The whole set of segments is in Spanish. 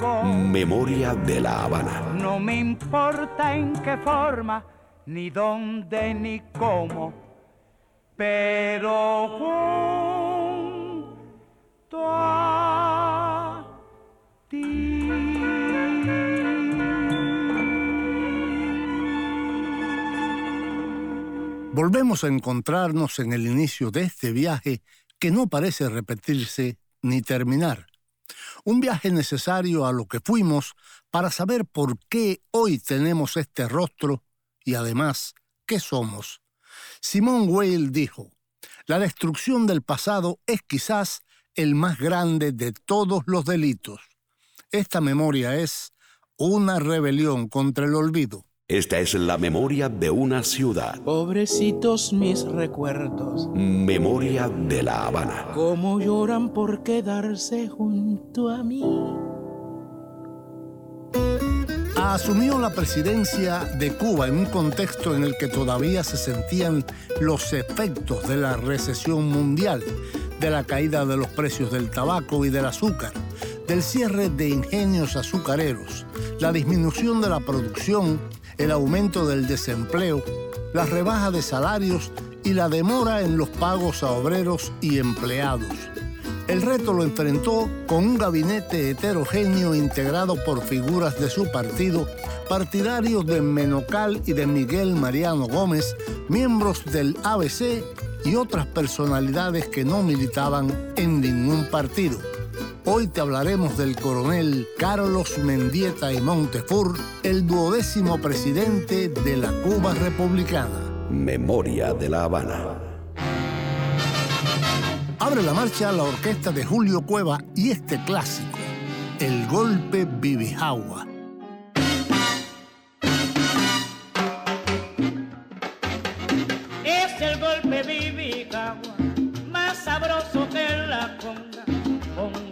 Memoria de la Habana. No me importa en qué forma, ni dónde, ni cómo, pero junto a ti. Volvemos a encontrarnos en el inicio de este viaje que no parece repetirse ni terminar. Un viaje necesario a lo que fuimos para saber por qué hoy tenemos este rostro y además qué somos. Simón Weil dijo, la destrucción del pasado es quizás el más grande de todos los delitos. Esta memoria es una rebelión contra el olvido. Esta es la memoria de una ciudad. Pobrecitos mis recuerdos, Memoria de la Habana. cómo lloran por quedarse junto a mí. Asumió la presidencia de Cuba en un contexto en el que todavía se sentían los efectos de la recesión mundial, de la caída de los precios del tabaco y del azúcar, del cierre de ingenios azucareros, la disminución de la producción, el aumento del desempleo, la rebaja de salarios y la demora en los pagos a obreros y empleados. El reto lo enfrentó con un gabinete heterogéneo integrado por figuras de su partido, partidarios de Menocal y de Miguel Mariano Gómez, miembros del ABC y otras personalidades que no militaban en ningún partido. Hoy te hablaremos del coronel Carlos Mendieta y Montefur, el duodécimo presidente de la Cuba republicana. Memoria de la Habana. Abre la marcha la orquesta de Julio Cueva y este clásico, El Golpe Bibijagua.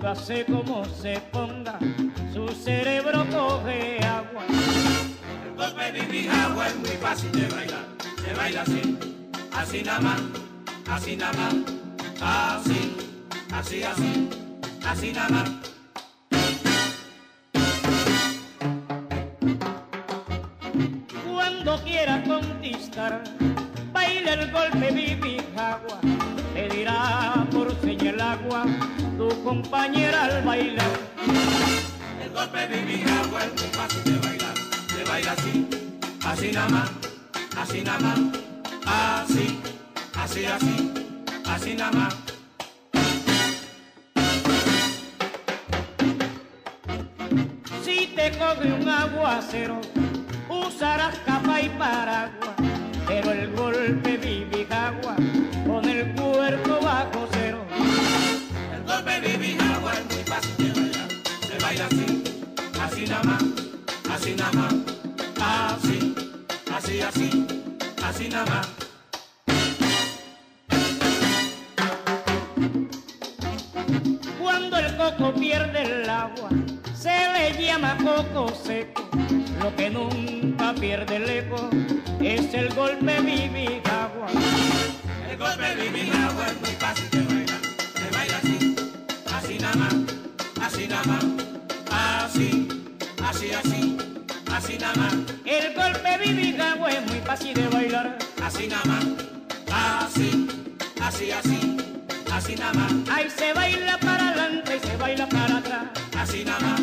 Póngase como se ponga, su cerebro coge agua. El golpe de mi agua es muy fácil de bailar. Se baila así, así nada más, así nada más, así, así, así, así nada más. Cuando quiera conquistar, baila el golpe bibijagua. Le dirá compañera al bailar. El golpe de mi agua es muy fácil de bailar. Se baila así, así nada más, así nada más, así, así, así, así nada más. Si te coge un aguacero, usarás capa y paraguas. Nada más, así nada más, así, así, así, así nada más. Cuando el coco pierde el agua, se le llama coco seco. Lo que nunca pierde el eco es el golpe bibijagua. El golpe de mi agua es muy fácil de bailar. Se baila así, así nada más, así nada más, así, así, nada más, El golpe bibijagua es muy fácil de bailar. así nada más, así, así, así, así nada más, Ahí se baila para adelante y se baila para atrás. así nada más,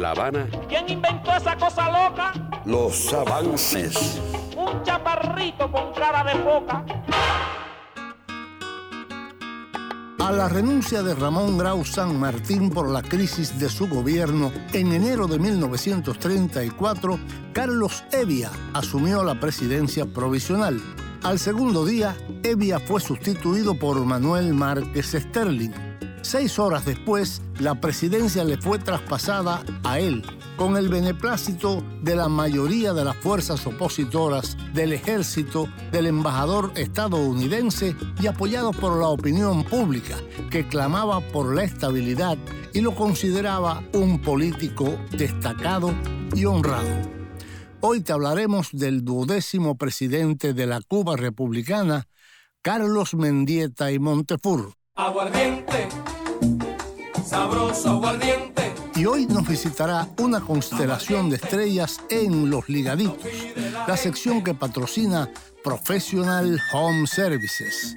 de La Habana, ¿Quién inventó esa cosa loca? los avances. Un chaparrito con cara de foca. A la renuncia de Ramón Grau San Martín por la crisis de su gobierno, en enero de 1934, Carlos Evia asumió la presidencia provisional. Al segundo día, Evia fue sustituido por Manuel Márquez Sterling. Seis horas después, la presidencia le fue traspasada a él, con el beneplácito de la mayoría de las fuerzas opositoras, del ejército, del embajador estadounidense y apoyado por la opinión pública, que clamaba por la estabilidad y lo consideraba un político destacado y honrado. Hoy te hablaremos del duodécimo presidente de la Cuba republicana, Carlos Mendieta y Montefur. Aguardiente, sabroso aguardiente. Y hoy nos visitará una constelación de estrellas en Los Ligaditos, la sección que patrocina Professional Home Services,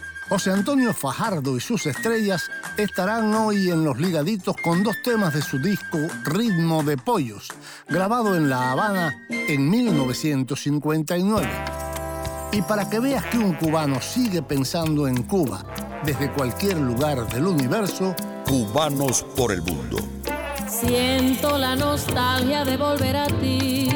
José Antonio Fajardo y sus estrellas estarán hoy en Los Ligaditos con dos temas de su disco Ritmo de Pollos, grabado en La Habana en 1959. Y para que veas que un cubano sigue pensando en Cuba desde cualquier lugar del universo, Cubanos por el mundo. Siento la nostalgia de volver a ti.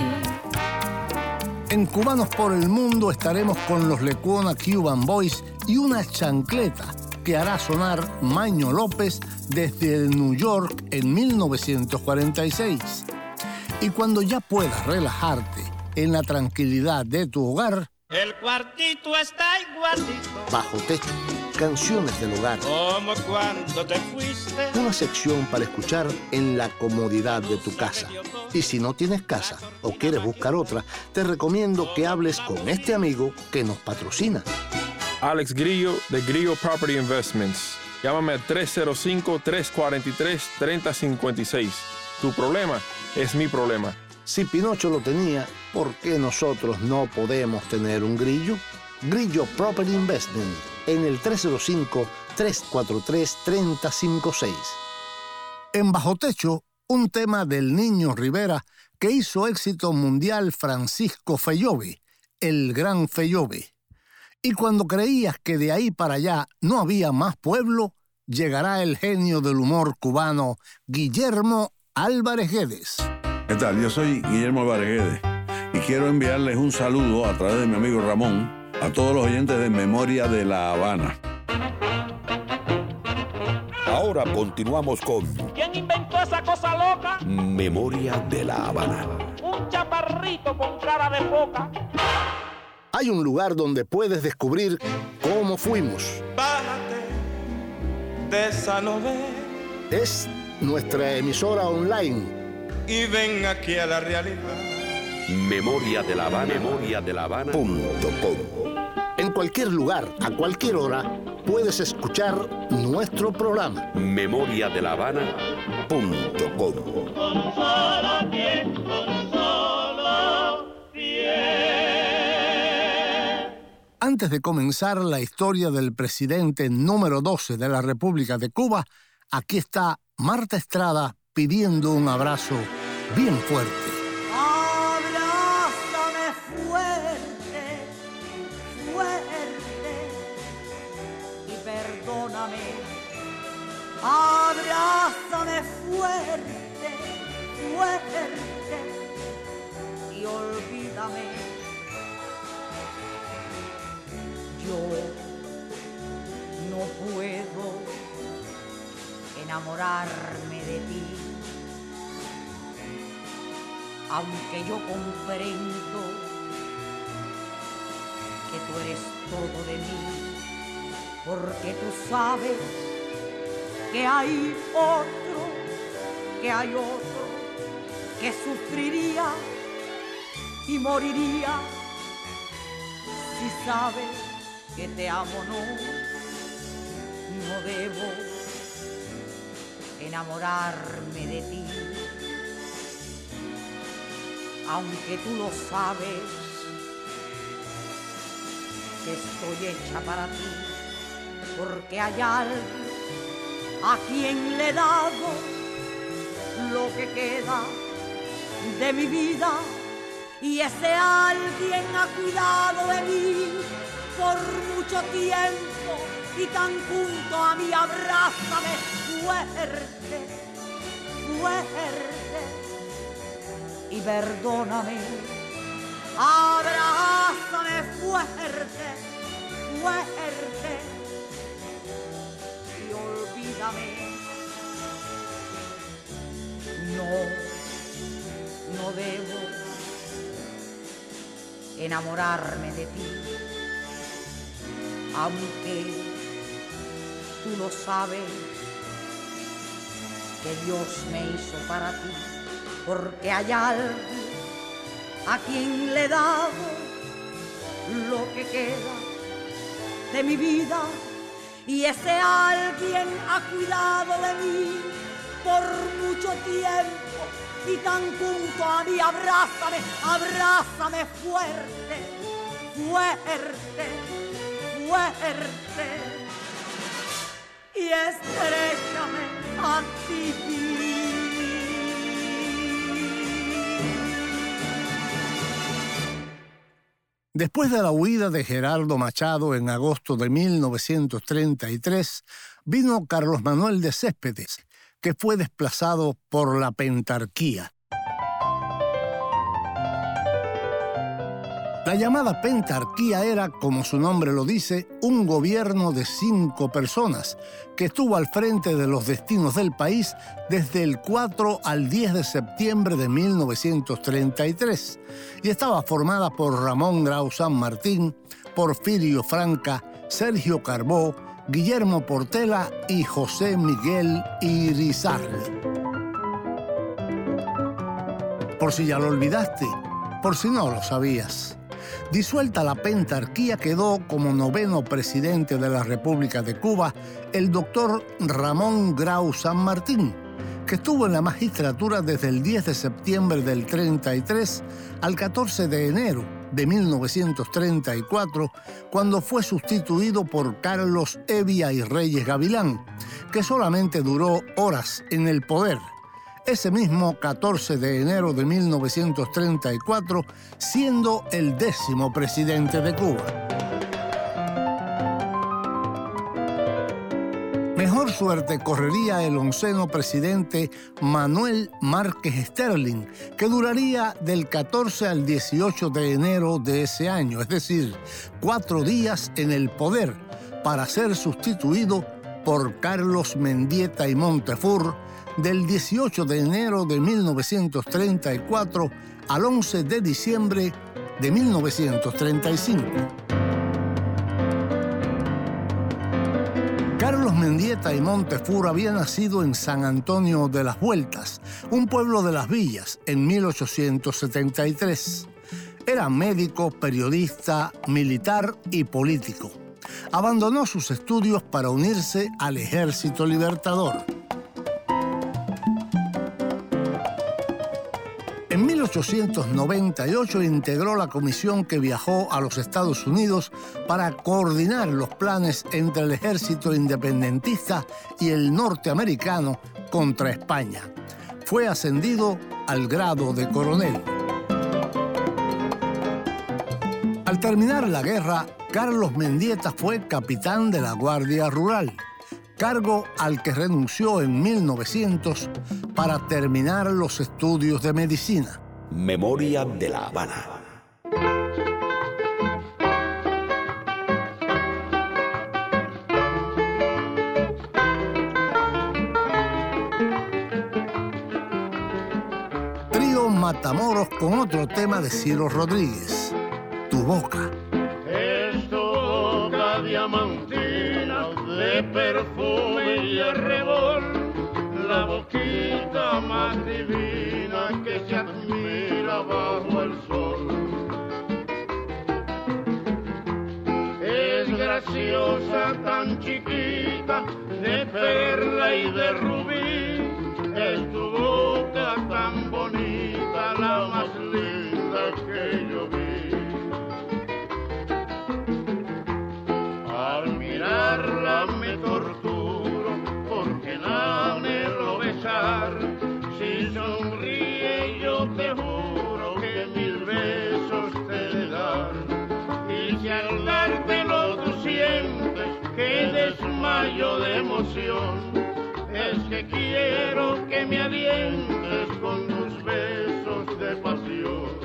En Cubanos por el Mundo estaremos con los Lecuona Cuban Boys y una chancleta que hará sonar Maño López desde New York en 1946. Y cuando ya puedas relajarte en la tranquilidad de tu hogar, El cuartito está igualito bajo techo, canciones del hogar, como cuando te fuiste. una sección para escuchar en la comodidad de tu casa. Y si no tienes casa o quieres buscar otra, te recomiendo que hables con este amigo que nos patrocina. Alex Grillo de Grillo Property Investments. Llámame al 305-343-3056. Tu problema es mi problema. Si Pinocho lo tenía, ¿por qué nosotros no podemos tener un grillo? Grillo Property Investment en el 305-343-3056. En Bajo Techo, un tema del Niño Rivera que hizo éxito mundial Francisco Fellove, el gran Fellove. Y cuando creías que de ahí para allá no había más pueblo, llegará el genio del humor cubano, Guillermo Álvarez Guedes. ¿Qué tal? Yo soy Guillermo Álvarez Guedes y quiero enviarles un saludo a través de mi amigo Ramón a todos los oyentes de Memoria de La Habana. Ahora continuamos con ¿Quién inventó esa cosa loca? Memoria de La Habana. Un chaparrito con cara de foca. Hay un lugar donde puedes descubrir cómo fuimos. Bájate de esa Es nuestra emisora online. y ven aquí a la realidad. Memoria de La Habana. Memoria de La Habana. Punto com. En cualquier lugar, a cualquier hora, puedes escuchar nuestro programa. Memoria de La Habana. Punto com. Antes de comenzar la historia del presidente número 12 de la República de Cuba, aquí está Marta Estrada pidiendo un abrazo bien fuerte. Abrázame fuerte, fuerte y perdóname. Abrázame fuerte, fuerte y olvídame. Enamorarme de ti aunque yo comprendo que tú eres todo de mí. porque tú sabes que hay otro, que hay otro que sufriría y moriría si sabes que te amo no, no debo enamorarme de ti. Aunque tú lo sabes, que estoy hecha para ti, porque hay alguien a quien le he dado lo que queda de mi vida y ese alguien ha cuidado de mí por mucho tiempo y tan junto a mí abrázame fuerte, fuerte y perdóname, abrázame fuerte, fuerte y olvídame. No, no debo enamorarme de ti. Aunque tú lo sabes, que Dios me hizo para ti, porque hay alguien a quien le he dado lo que queda de mi vida y ese alguien ha cuidado de mí por mucho tiempo y tan junto a mí, abrázame, abrázame fuerte, fuerte, fuerte y estrechame a ti. Después de la huida de Gerardo Machado en agosto de 1933, vino Carlos Manuel de Céspedes, que fue desplazado por la pentarquía. La llamada pentarquía era, como su nombre lo dice, un gobierno de cinco personas que estuvo al frente de los destinos del país desde el 4 al 10 de septiembre de 1933 y estaba formada por Ramón Grau San Martín, Porfirio Franca, Sergio Carbó, Guillermo Portela y José Miguel Irizar. Por si ya lo olvidaste, por si no lo sabías. Disuelta la pentarquía quedó como noveno presidente de la República de Cuba el doctor Ramón Grau San Martín, que estuvo en la magistratura desde el 10 de septiembre del 33 al 14 de enero de 1934, cuando fue sustituido por Carlos Evia y Reyes Gavilán, que solamente duró horas en el poder. Ese mismo 14 de enero de 1934, siendo el décimo presidente de Cuba. Mejor suerte correría el onceno presidente Manuel Márquez Sterling, que duraría del 14 al 18 de enero de ese año, es decir, cuatro días en el poder, para ser sustituido por Carlos Mendieta y Montefur del 18 de enero de 1934 al 11 de diciembre de 1935. Carlos Mendieta y Montefur había nacido en San Antonio de las Vueltas, un pueblo de las villas, en 1873. Era médico, periodista, militar y político. Abandonó sus estudios para unirse al Ejército Libertador. En 1898 integró la comisión que viajó a los Estados Unidos para coordinar los planes entre el ejército independentista y el norteamericano contra España. Fue ascendido al grado de coronel. Al terminar la guerra, Carlos Mendieta fue capitán de la Guardia Rural cargo al que renunció en 1900 para terminar los estudios de medicina. Memoria de la Habana. Trío Matamoros con otro tema de Ciro Rodríguez, Tu boca. Es tu boca diamantina de perfume y arrebol, la boquita más divina que se admira bajo el sol. Es graciosa, tan chiquita, de perla y de rubí, desmayo de emoción, es que quiero que me alientes con tus besos de pasión.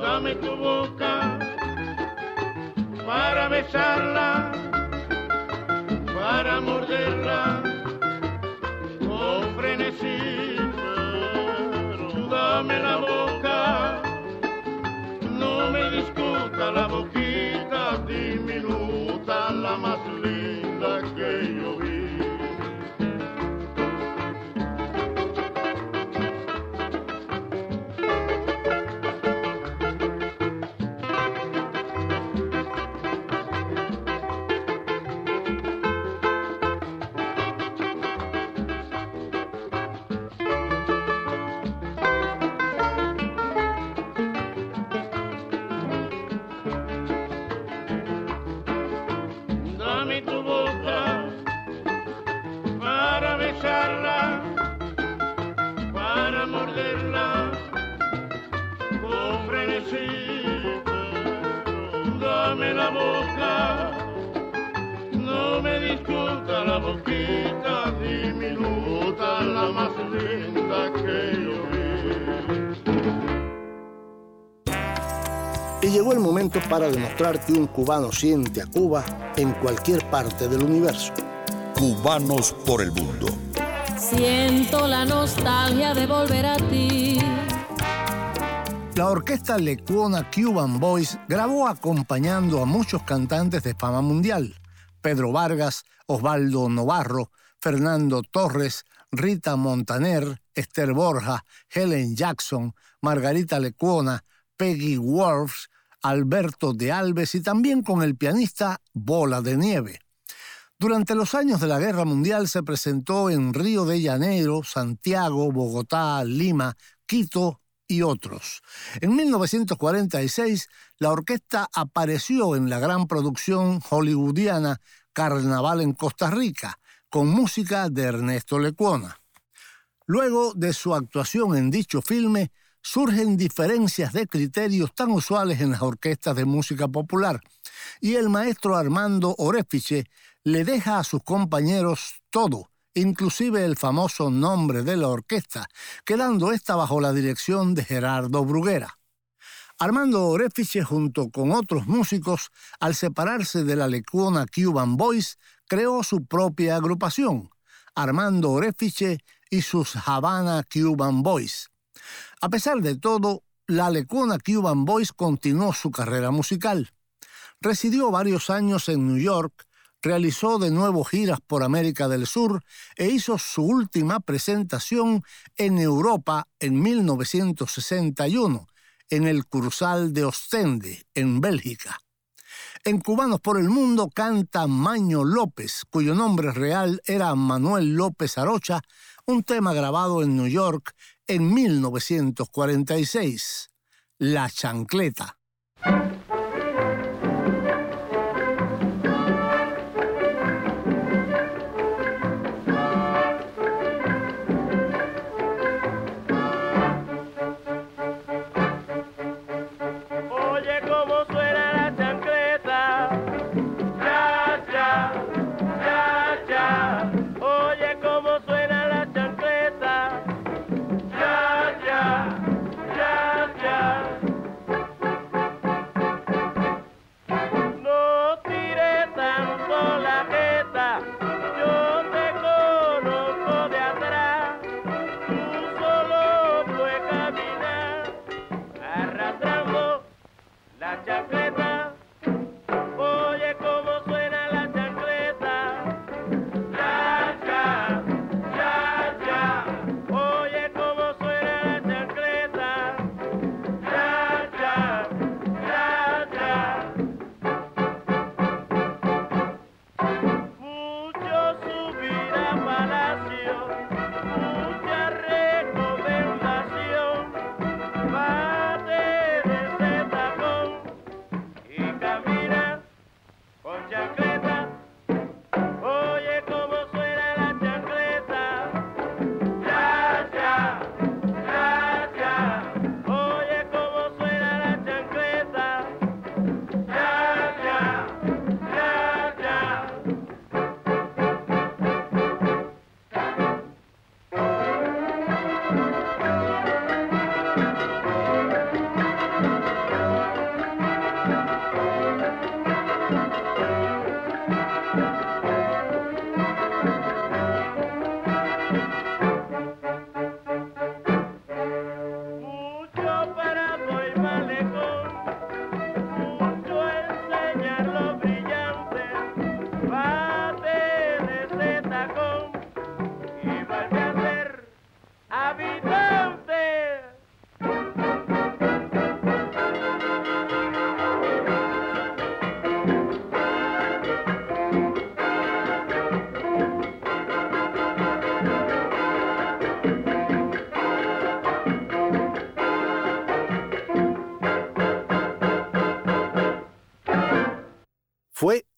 Dame tu boca para besarla, para morderla con frenesí. Dame la boca, no me discuta la boquita salama para demostrar que un cubano siente a Cuba en cualquier parte del universo. Cubanos por el mundo. Siento la nostalgia de volver a ti. La orquesta lecuona Cuban Boys grabó acompañando a muchos cantantes de fama mundial. Pedro Vargas, Osvaldo Novarro, Fernando Torres, Rita Montaner, Esther Borja, Helen Jackson, Margarita Lecuona, Peggy Wolfs, Alberto de Alves y también con el pianista Bola de Nieve. Durante los años de la Guerra Mundial se presentó en Río de Janeiro, Santiago, Bogotá, Lima, Quito y otros. En 1946, la orquesta apareció en la gran producción hollywoodiana Carnaval en Costa Rica, con música de Ernesto Lecuona. Luego de su actuación en dicho filme, surgen diferencias de criterios tan usuales en las orquestas de música popular, y el maestro Armando Orefiche le deja a sus compañeros todo, inclusive el famoso nombre de la orquesta, quedando esta bajo la dirección de Gerardo Bruguera. Armando Orefiche, junto con otros músicos, al separarse de la lecuona Cuban Boys, creó su propia agrupación, Armando Orefiche y sus Havana Cuban Boys. A pesar de todo, la lecuna Cuban Boys continuó su carrera musical. Residió varios años en New York, realizó de nuevo giras por América del Sur e hizo su última presentación en Europa en 1961, en el Cursal de Ostende, en Bélgica. En Cubanos por el Mundo canta Maño López, cuyo nombre real era Manuel López Arocha, un tema grabado en New York en 1946, La Chancleta.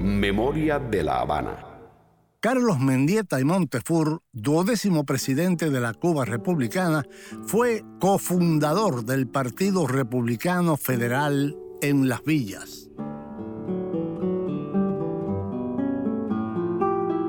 Memoria de La Habana. Carlos Mendieta y Montefur, duodécimo presidente de la Cuba republicana, fue cofundador del Partido Republicano Federal en Las Villas.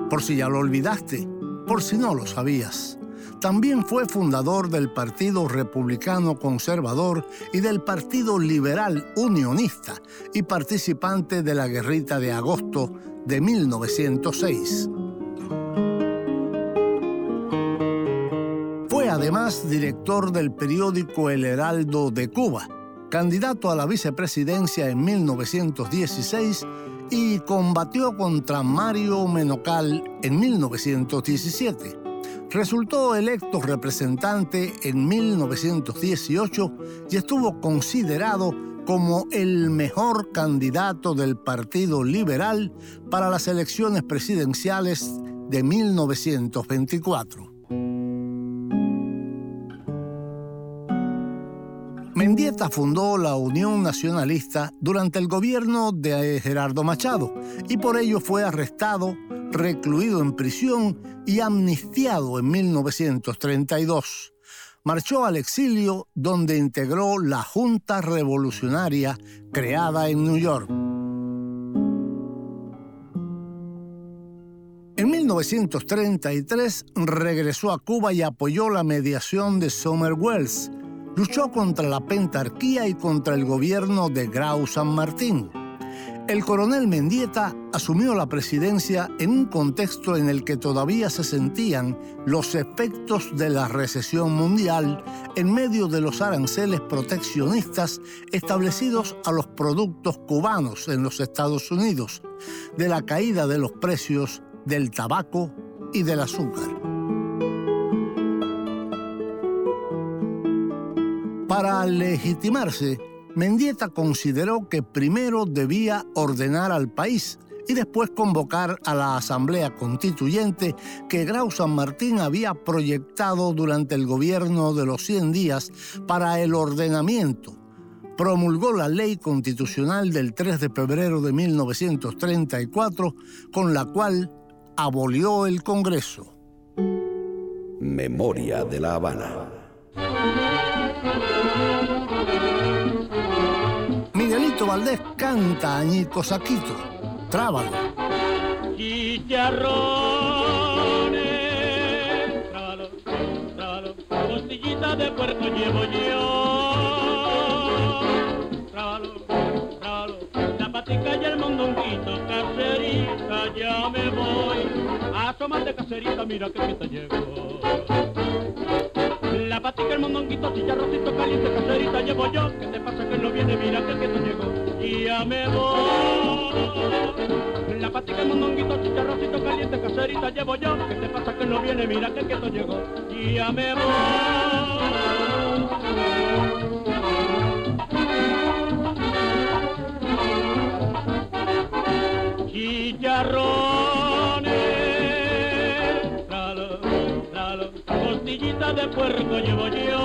Por si ya lo olvidaste, por si no lo sabías. También fue fundador del Partido Republicano Conservador y del Partido Liberal Unionista y participante de la Guerrita de Agosto de 1906. Fue además director del periódico El Heraldo de Cuba, candidato a la vicepresidencia en 1916 y combatió contra Mario Menocal en 1917 resultó electo representante en 1918 y estuvo considerado como el mejor candidato del Partido Liberal para las elecciones presidenciales de 1924. Mendieta fundó la Unión Nacionalista durante el gobierno de Gerardo Machado y por ello fue arrestado, recluido en prisión y amnistiado en 1932. Marchó al exilio donde integró la Junta Revolucionaria creada en New York. En 1933 regresó a Cuba y apoyó la mediación de Summer Wells, luchó contra la pentarquía y contra el gobierno de Grau San Martín. El coronel Mendieta asumió la presidencia en un contexto en el que todavía se sentían los efectos de la recesión mundial en medio de los aranceles proteccionistas establecidos a los productos cubanos en los Estados Unidos, de la caída de los precios del tabaco y del azúcar. Para legitimarse, Mendieta consideró que primero debía ordenar al país y después convocar a la Asamblea Constituyente que Grau San Martín había proyectado durante el gobierno de los 100 días para el ordenamiento. Promulgó la ley constitucional del 3 de febrero de 1934, con la cual abolió el Congreso. Memoria de la Habana. Miguelito Valdés canta añico saquito, trábalo. Chicharrones, trábalo, trábalo, costillita de puerto llevo yo. Trábalo, trábalo, la patica y el mondonguito, caserita, ya me voy. Asómate caserita, mira que fiesta llegó. La patica, el mondonguito, chicharrocito caliente, caserita llevo yo. ¿Qué te pasa que no viene? Mira que el queso llegó. Y ya me voy. La patica, mondonguito, chicharrocito caliente, caserita llevo yo. ¿Qué te pasa que no viene? Mira que quieto llegó. Y ya me voy. Chicharrones, de puerco llevo yo.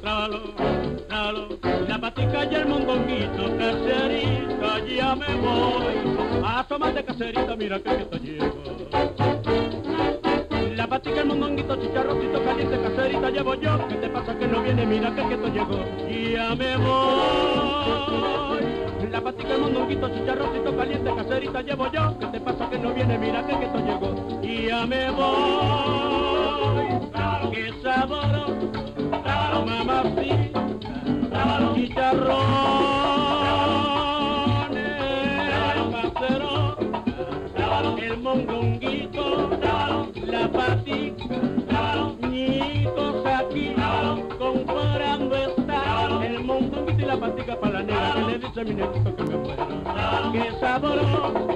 Tralo, tralo, la patica y el mondonguito, caserita, ya me voy. Asómate caserita, mira que quieto llego. La patica, el mondonguito, chicharrocito caliente, caserita llevo yo. ¿Qué te pasa que no viene? Mira que llegó. Y ya me voy. La patica, el mondonguito, chicharrocito caliente, caserita llevo yo. ¿Qué te pasa que no viene? Mira que quieto llegó. Y ya me voy. Qué sabor, mamacita, chicharrones, casero, el mondonguito, la patica, que le dice a mi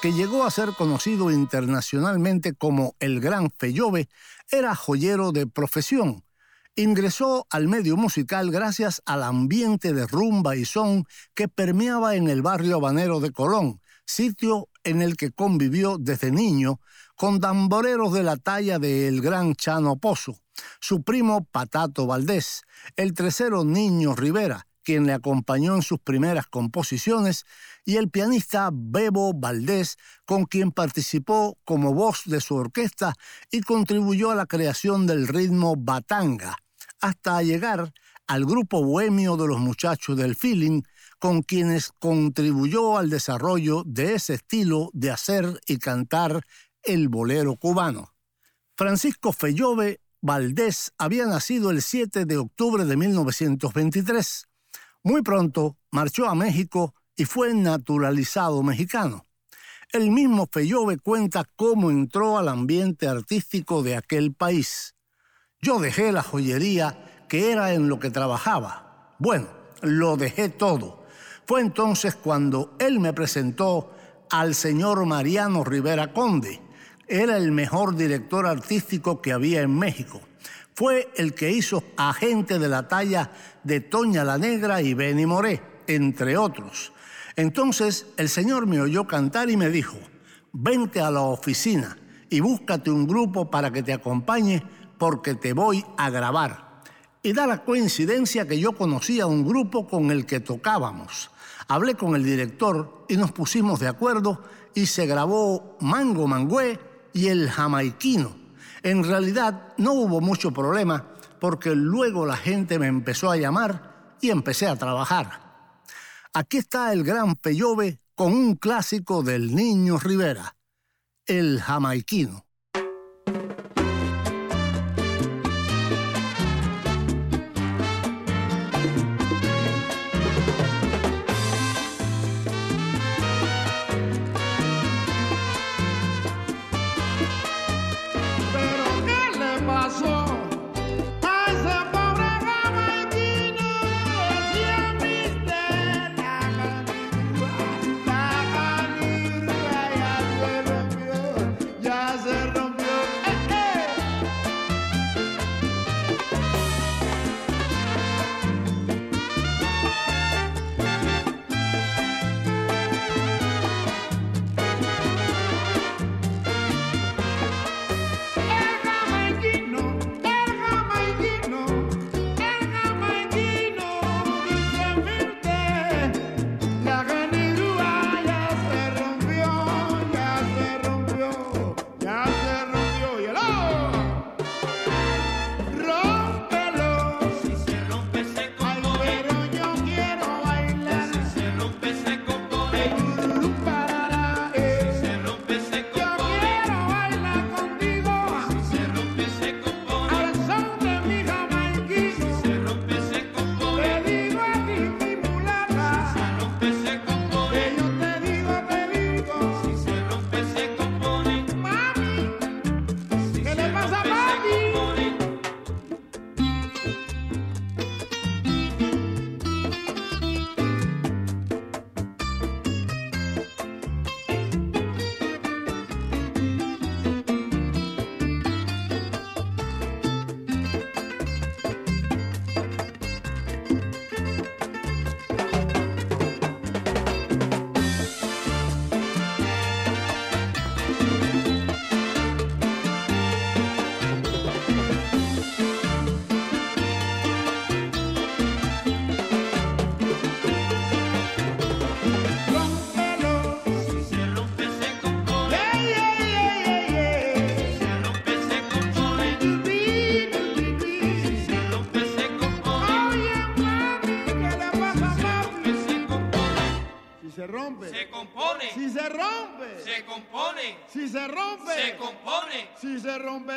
que llegó a ser conocido internacionalmente como el Gran Fellove, era joyero de profesión. Ingresó al medio musical gracias al ambiente de rumba y son que permeaba en el barrio habanero de Colón, sitio en el que convivió desde niño con tamboreros de la talla de El Gran Chano Pozo, su primo Patato Valdés, el tercero Niño Rivera, quien le acompañó en sus primeras composiciones, y el pianista Bebo Valdés, con quien participó como voz de su orquesta y contribuyó a la creación del ritmo batanga, hasta llegar al grupo bohemio de los muchachos del feeling, con quienes contribuyó al desarrollo de ese estilo de hacer y cantar el bolero cubano. Francisco Fellove Valdés había nacido el 7 de octubre de 1923. Muy pronto marchó a México y fue naturalizado mexicano. El mismo Fellove cuenta cómo entró al ambiente artístico de aquel país. Yo dejé la joyería que era en lo que trabajaba. Bueno, lo dejé todo. Fue entonces cuando él me presentó al señor Mariano Rivera Conde. Era el mejor director artístico que había en México. Fue el que hizo agente de la talla de Toña la Negra y Benny Moré, entre otros. Entonces el señor me oyó cantar y me dijo, vente a la oficina y búscate un grupo para que te acompañe porque te voy a grabar. Y da la coincidencia que yo conocía un grupo con el que tocábamos. Hablé con el director y nos pusimos de acuerdo y se grabó Mango Mangüe y El Jamaiquino. En realidad no hubo mucho problema porque luego la gente me empezó a llamar y empecé a trabajar. Aquí está el gran Peyove con un clásico del Niño Rivera, El Jamaiquino.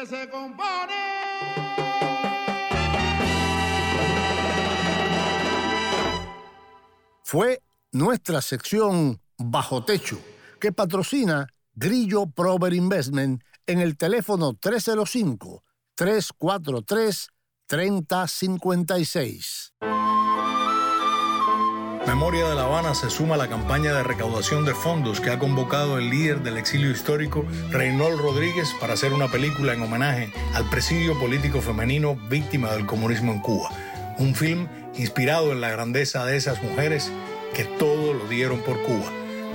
Se compone. Fue nuestra sección Bajo Techo, que patrocina Grillo Prover Investment en el teléfono 305 343 3056. Memoria de La Habana se suma a la campaña de recaudación de fondos que ha convocado el líder del exilio histórico, Reynold Rodríguez, para hacer una película en homenaje al presidio político femenino víctima del comunismo en Cuba. Un film inspirado en la grandeza de esas mujeres que todo lo dieron por Cuba.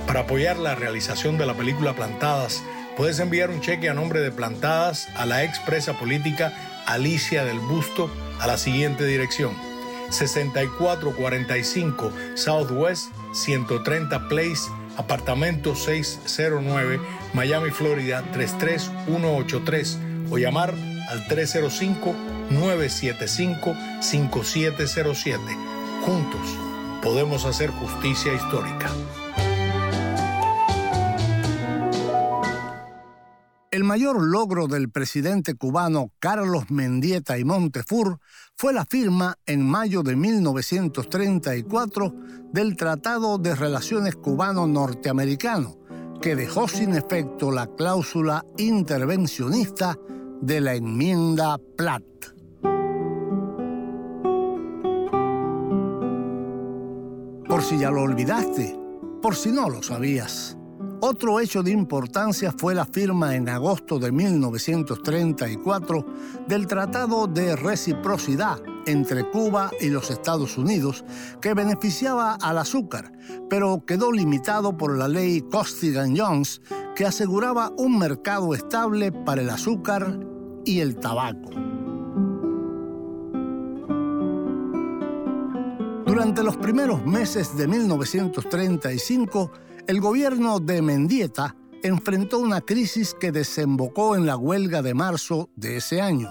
Para apoyar la realización de la película Plantadas, puedes enviar un cheque a nombre de Plantadas a la expresa política Alicia del Busto a la siguiente dirección 6445 Southwest 130 Place, apartamento 609, Miami, Florida 33183 o llamar al 305-975-5707. Juntos podemos hacer justicia histórica. El mayor logro del presidente cubano Carlos Mendieta y Montefur fue la firma en mayo de 1934 del Tratado de Relaciones Cubano-Norteamericano, que dejó sin efecto la cláusula intervencionista de la enmienda Platt. Por si ya lo olvidaste, por si no lo sabías. Otro hecho de importancia fue la firma en agosto de 1934 del Tratado de Reciprocidad entre Cuba y los Estados Unidos que beneficiaba al azúcar, pero quedó limitado por la ley Costigan-Jones que aseguraba un mercado estable para el azúcar y el tabaco. Durante los primeros meses de 1935, el gobierno de Mendieta enfrentó una crisis que desembocó en la huelga de marzo de ese año.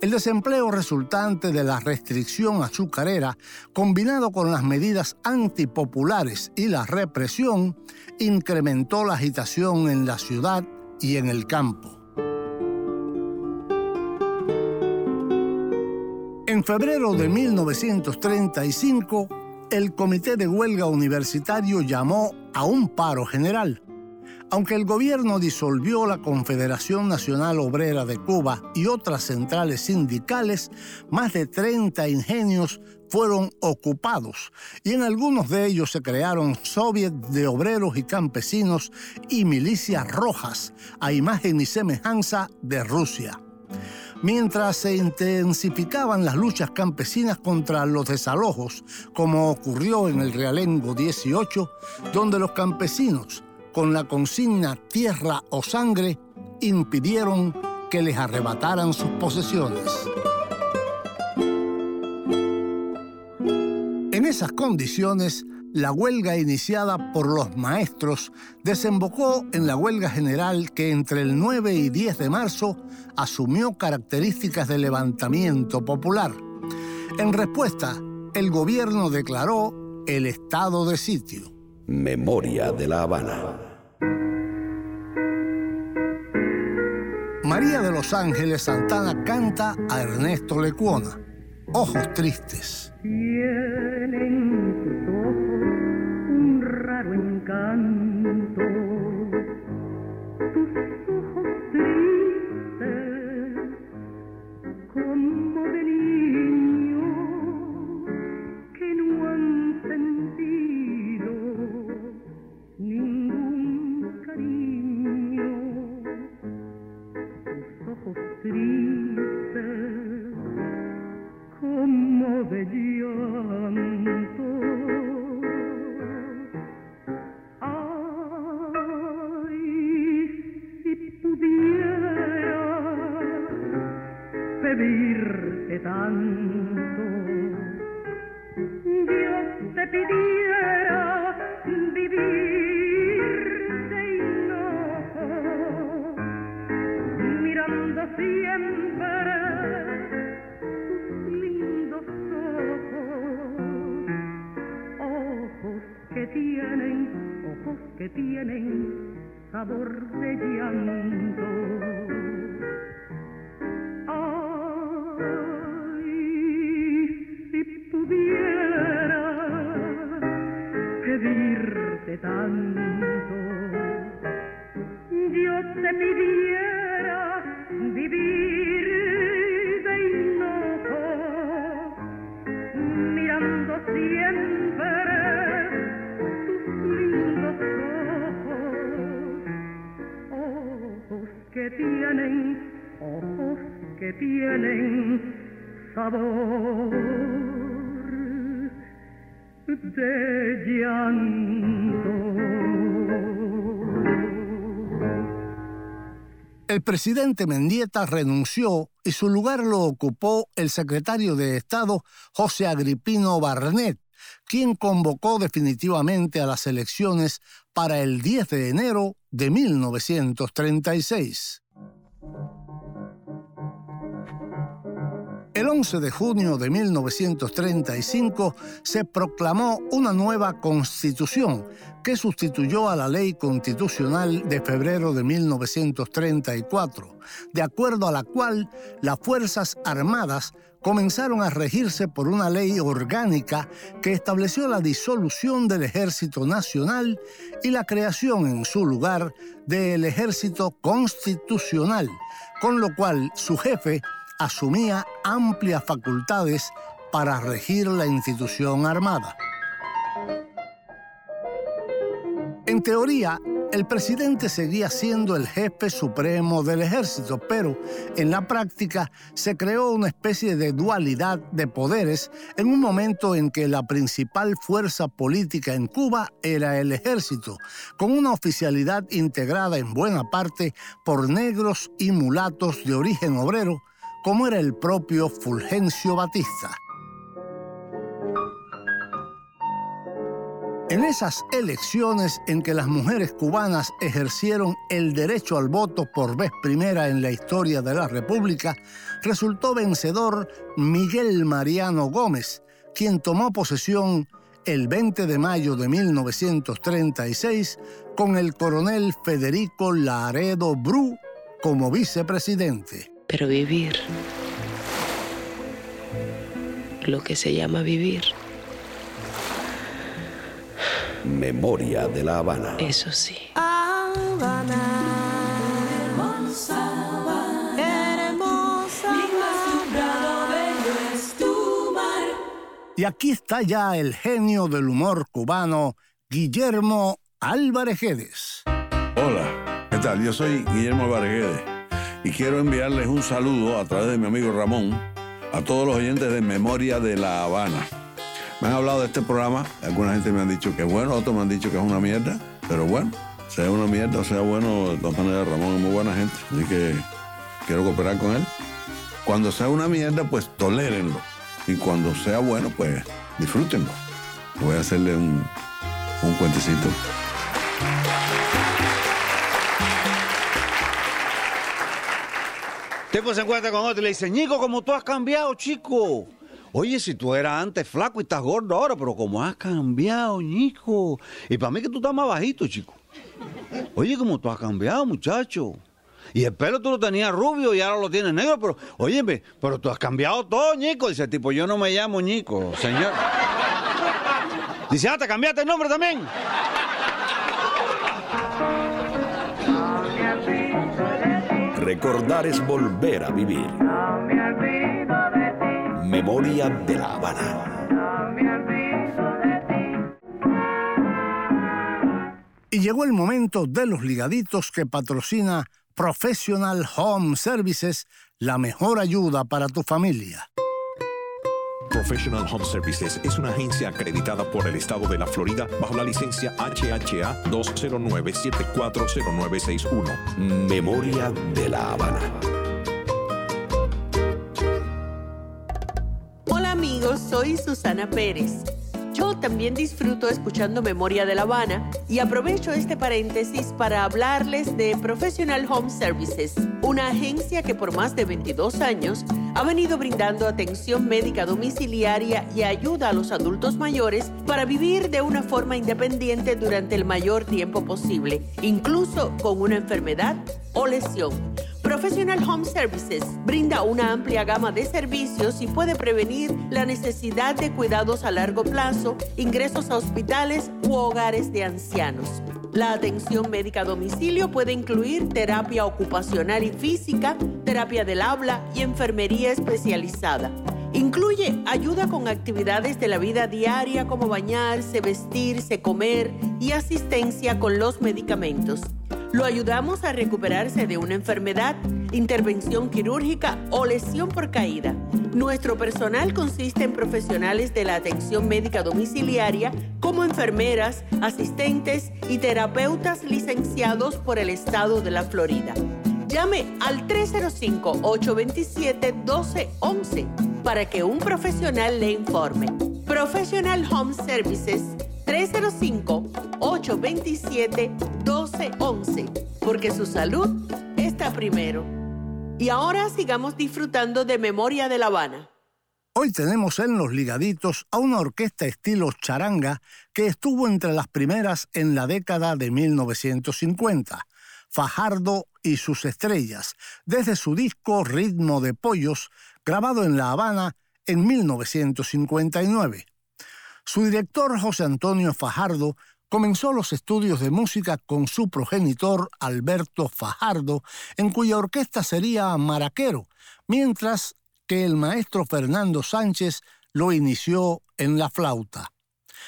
El desempleo resultante de la restricción azucarera, combinado con las medidas antipopulares y la represión, incrementó la agitación en la ciudad y en el campo. En febrero de 1935, el Comité de Huelga Universitario llamó a un paro general. Aunque el gobierno disolvió la Confederación Nacional Obrera de Cuba y otras centrales sindicales, más de 30 ingenios fueron ocupados y en algunos de ellos se crearon soviets de obreros y campesinos y milicias rojas a imagen y semejanza de Rusia. Mientras se intensificaban las luchas campesinas contra los desalojos, como ocurrió en el Realengo 18, donde los campesinos con la consigna tierra o sangre, impidieron que les arrebataran sus posesiones. En esas condiciones, la huelga iniciada por los maestros desembocó en la huelga general que entre el 9 y 10 de marzo asumió características de levantamiento popular. En respuesta, el gobierno declaró el estado de sitio. Memoria de la Habana. María de los Ángeles Santana canta a Ernesto Lecuona, Ojos Tristes. Tienen encanto, El presidente Mendieta renunció y su lugar lo ocupó el secretario de Estado José Agripino Barnett, quien convocó definitivamente a las elecciones para el 10 de enero de 1936. El 11 de junio de 1935 se proclamó una nueva constitución que sustituyó a la ley constitucional de febrero de 1934, de acuerdo a la cual las Fuerzas Armadas comenzaron a regirse por una ley orgánica que estableció la disolución del Ejército Nacional y la creación en su lugar del Ejército Constitucional, con lo cual su jefe asumía amplias facultades para regir la institución armada. En teoría, el presidente seguía siendo el jefe supremo del ejército, pero en la práctica se creó una especie de dualidad de poderes en un momento en que la principal fuerza política en Cuba era el ejército, con una oficialidad integrada en buena parte por negros y mulatos de origen obrero, como era el propio Fulgencio Batista. En esas elecciones en que las mujeres cubanas ejercieron el derecho al voto por vez primera en la historia de la República, resultó vencedor Miguel Mariano Gómez, quien tomó posesión el 20 de mayo de 1936 con el coronel Federico Laredo Bru como vicepresidente. Pero vivir, lo que se llama vivir, Memoria de la Habana. eso sí. Habana, hermosa, hermosa, bello es tu mar. Y aquí está ya el genio del humor cubano, Guillermo Álvarez. Hola, ¿qué tal? Yo soy Guillermo Varguedes y quiero enviarles un saludo a través de mi amigo Ramón a todos los oyentes de Memoria de La Habana. Me han hablado de este programa, alguna gente me han dicho que es bueno, otros me han dicho que es una mierda, pero bueno, sea una mierda o sea bueno, de todas maneras Ramón es muy buena gente, así que quiero cooperar con él. Cuando sea una mierda, pues tolérenlo. Y cuando sea bueno, pues disfrútenlo. Voy a hacerle un, un cuentecito. Tipo se encuentra con otro y le dice, Ñico, como tú has cambiado, chico. Oye, si tú eras antes flaco y estás gordo ahora, pero como has cambiado, Ñico. Y para mí que tú estás más bajito, chico. Oye, como tú has cambiado, muchacho. Y el pelo tú lo tenías rubio y ahora lo tienes negro, pero, óyeme, pero tú has cambiado todo, Ñico. Dice tipo, yo no me llamo Ñico, señor. Dice, ah, te cambiaste el nombre también. Recordar es volver a vivir. Memoria de la Habana. Y llegó el momento de los ligaditos que patrocina Professional Home Services, la mejor ayuda para tu familia. Professional Home Services es una agencia acreditada por el estado de la Florida bajo la licencia HHA 209-740961. Memoria de la Habana. Hola amigos, soy Susana Pérez. Yo también disfruto escuchando Memoria de La Habana y aprovecho este paréntesis para hablarles de Professional Home Services, una agencia que por más de 22 años ha venido brindando atención médica domiciliaria y ayuda a los adultos mayores para vivir de una forma independiente durante el mayor tiempo posible, incluso con una enfermedad o lesión. Professional Home Services brinda una amplia gama de servicios y puede prevenir la necesidad de cuidados a largo plazo, ingresos a hospitales u hogares de ancianos. La atención médica a domicilio puede incluir terapia ocupacional y física, terapia del habla y enfermería especializada. Incluye ayuda con actividades de la vida diaria como bañarse, vestirse, comer y asistencia con los medicamentos. Lo ayudamos a recuperarse de una enfermedad, intervención quirúrgica o lesión por caída. Nuestro personal consiste en profesionales de la atención médica domiciliaria como enfermeras, asistentes y terapeutas licenciados por el estado de la Florida. Llame al 305-827-1211 para que un profesional le informe. Professional Home Services 305-827-1211, porque su salud está primero. Y ahora sigamos disfrutando de Memoria de La Habana. Hoy tenemos en Los Ligaditos a una orquesta estilo charanga que estuvo entre las primeras en la década de 1950. Fajardo y sus estrellas, desde su disco Ritmo de Pollos, grabado en La Habana en 1959. Su director José Antonio Fajardo comenzó los estudios de música con su progenitor Alberto Fajardo, en cuya orquesta sería maraquero, mientras que el maestro Fernando Sánchez lo inició en la flauta.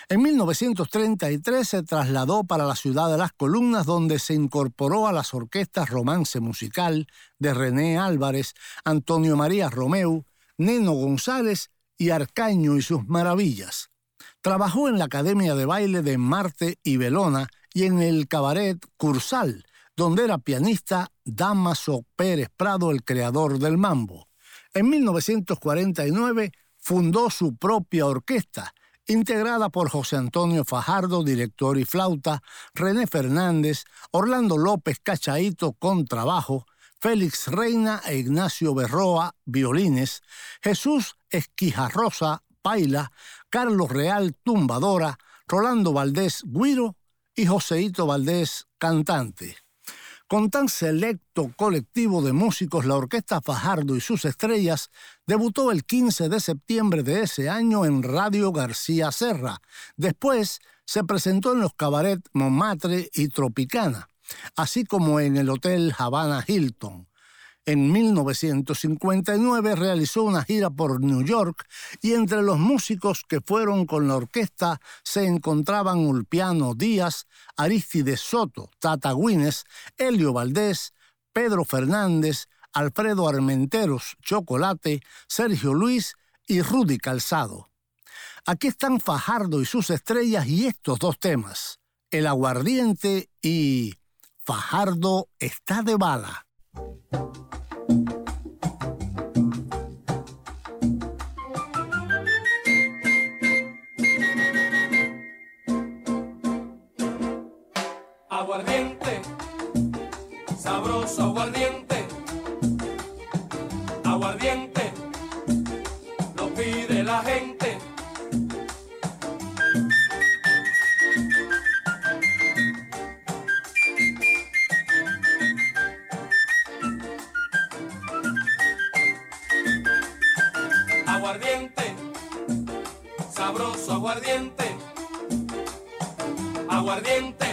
En 1933 se trasladó para la ciudad de Las Columnas, donde se incorporó a las orquestas Romance Musical de René Álvarez, Antonio María Romeu, Neno González y Arcaño y sus maravillas. Trabajó en la Academia de Baile de Marte y Belona y en el cabaret Cursal, donde era pianista Damaso Pérez Prado, el creador del mambo. En 1949 fundó su propia orquesta integrada por José Antonio Fajardo, director y flauta, René Fernández, Orlando López Cachaito con trabajo, Félix Reina e Ignacio Berroa, violines, Jesús Esquijarrosa, paila, Carlos Real, tumbadora, Rolando Valdés, guiro y Joseito Valdés, cantante. Con tan selecto colectivo de músicos, la Orquesta Fajardo y sus estrellas debutó el 15 de septiembre de ese año en Radio García Serra. Después se presentó en los cabaret Montmartre y Tropicana, así como en el Hotel Havana Hilton. En 1959 realizó una gira por New York y entre los músicos que fueron con la orquesta se encontraban Ulpiano Díaz, Aristides Soto, Tata Guines, Helio Valdés, Pedro Fernández, Alfredo Armenteros, Chocolate, Sergio Luis y Rudy Calzado. Aquí están Fajardo y sus estrellas y estos dos temas, El aguardiente y Fajardo está de bala. Aguardiente, aguardiente, lo pide la gente. Aguardiente, sabroso aguardiente, aguardiente,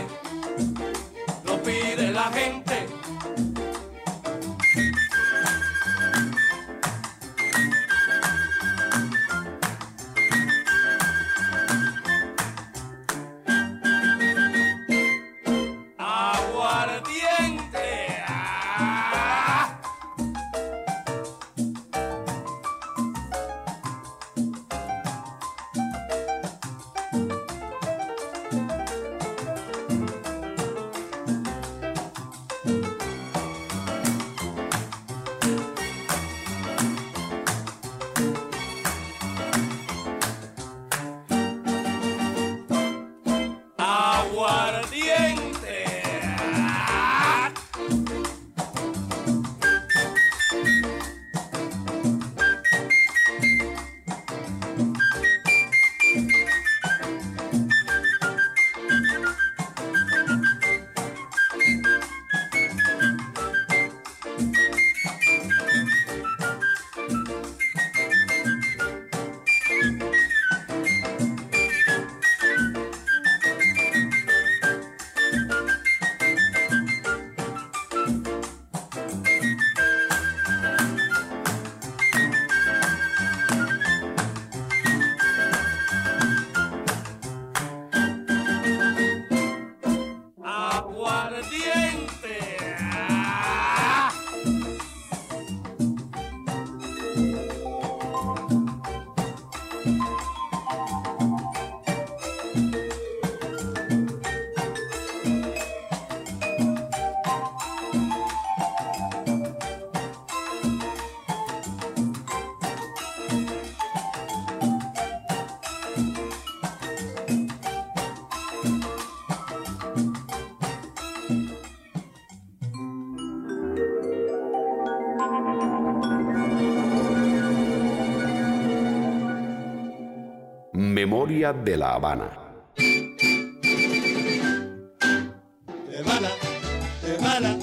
De la Habana. de bala, de bala,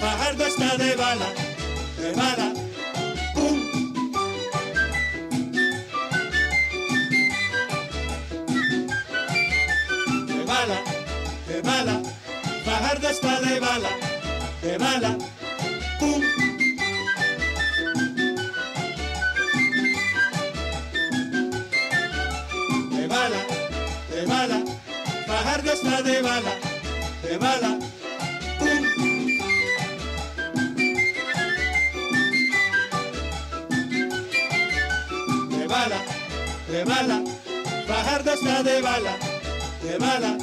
Fajardo está de bala, de bala, pum. De bala, de bala, Fajardo está de bala, de bala, está de bala, de bala. De bala, de bala, Fajardo está de bala, de bala,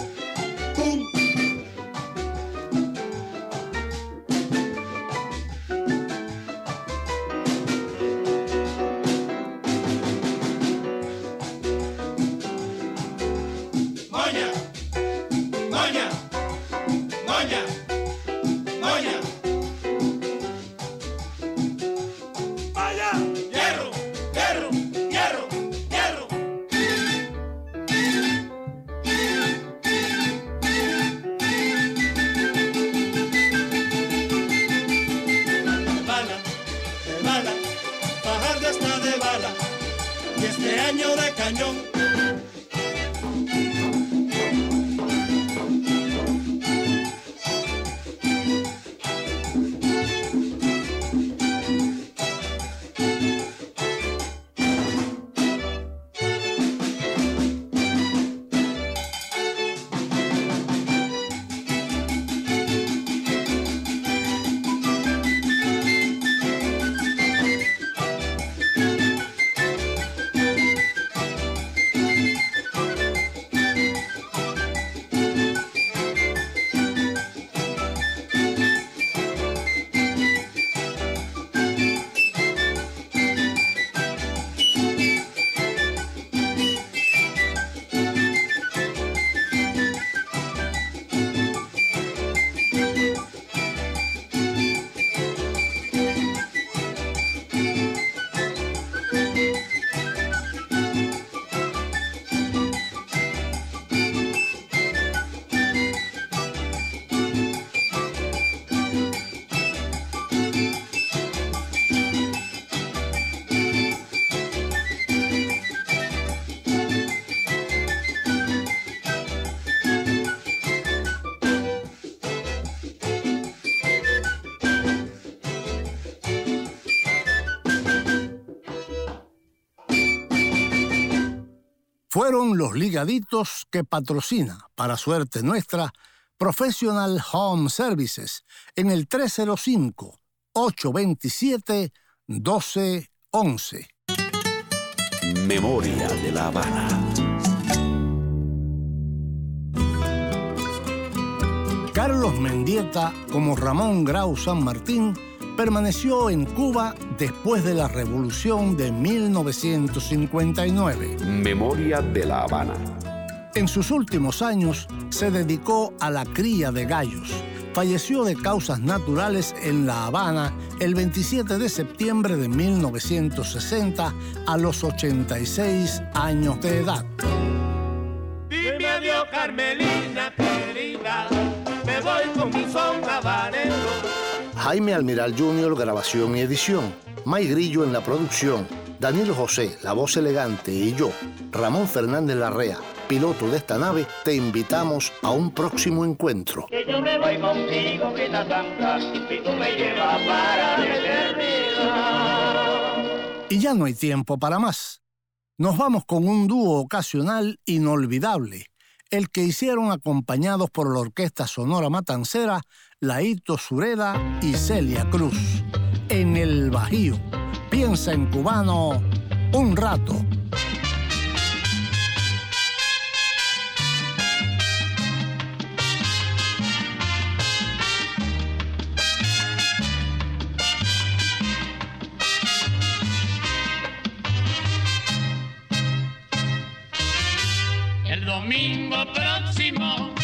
fueron los ligaditos que patrocina, para suerte nuestra, Professional Home Services en el 305-827-1211. Memoria de la Habana. Carlos Mendieta, como Ramón Grau San Martín, permaneció en Cuba después de la Revolución de 1959. Memoria de la Habana. En sus últimos años se dedicó a la cría de gallos. Falleció de causas naturales en La Habana el 27 de septiembre de 1960 a los 86 años de edad. Dime adiós, Carmelina querida, me voy con mi son habanero. Jaime Almiral Jr., grabación y edición. May Grillo en la producción. Daniel José, la voz elegante, y yo, Ramón Fernández Larrea, piloto de esta nave, te invitamos a un próximo encuentro. Que yo me voy contigo, tanta, y tú me llevas para la eternidad. Y ya no hay tiempo para más. Nos vamos con un dúo ocasional inolvidable, el que hicieron acompañados por la Orquesta Sonora Matancera, Laito Sureda y Celia Cruz. En el Bajío. Piensa en cubano un rato. El domingo próximo,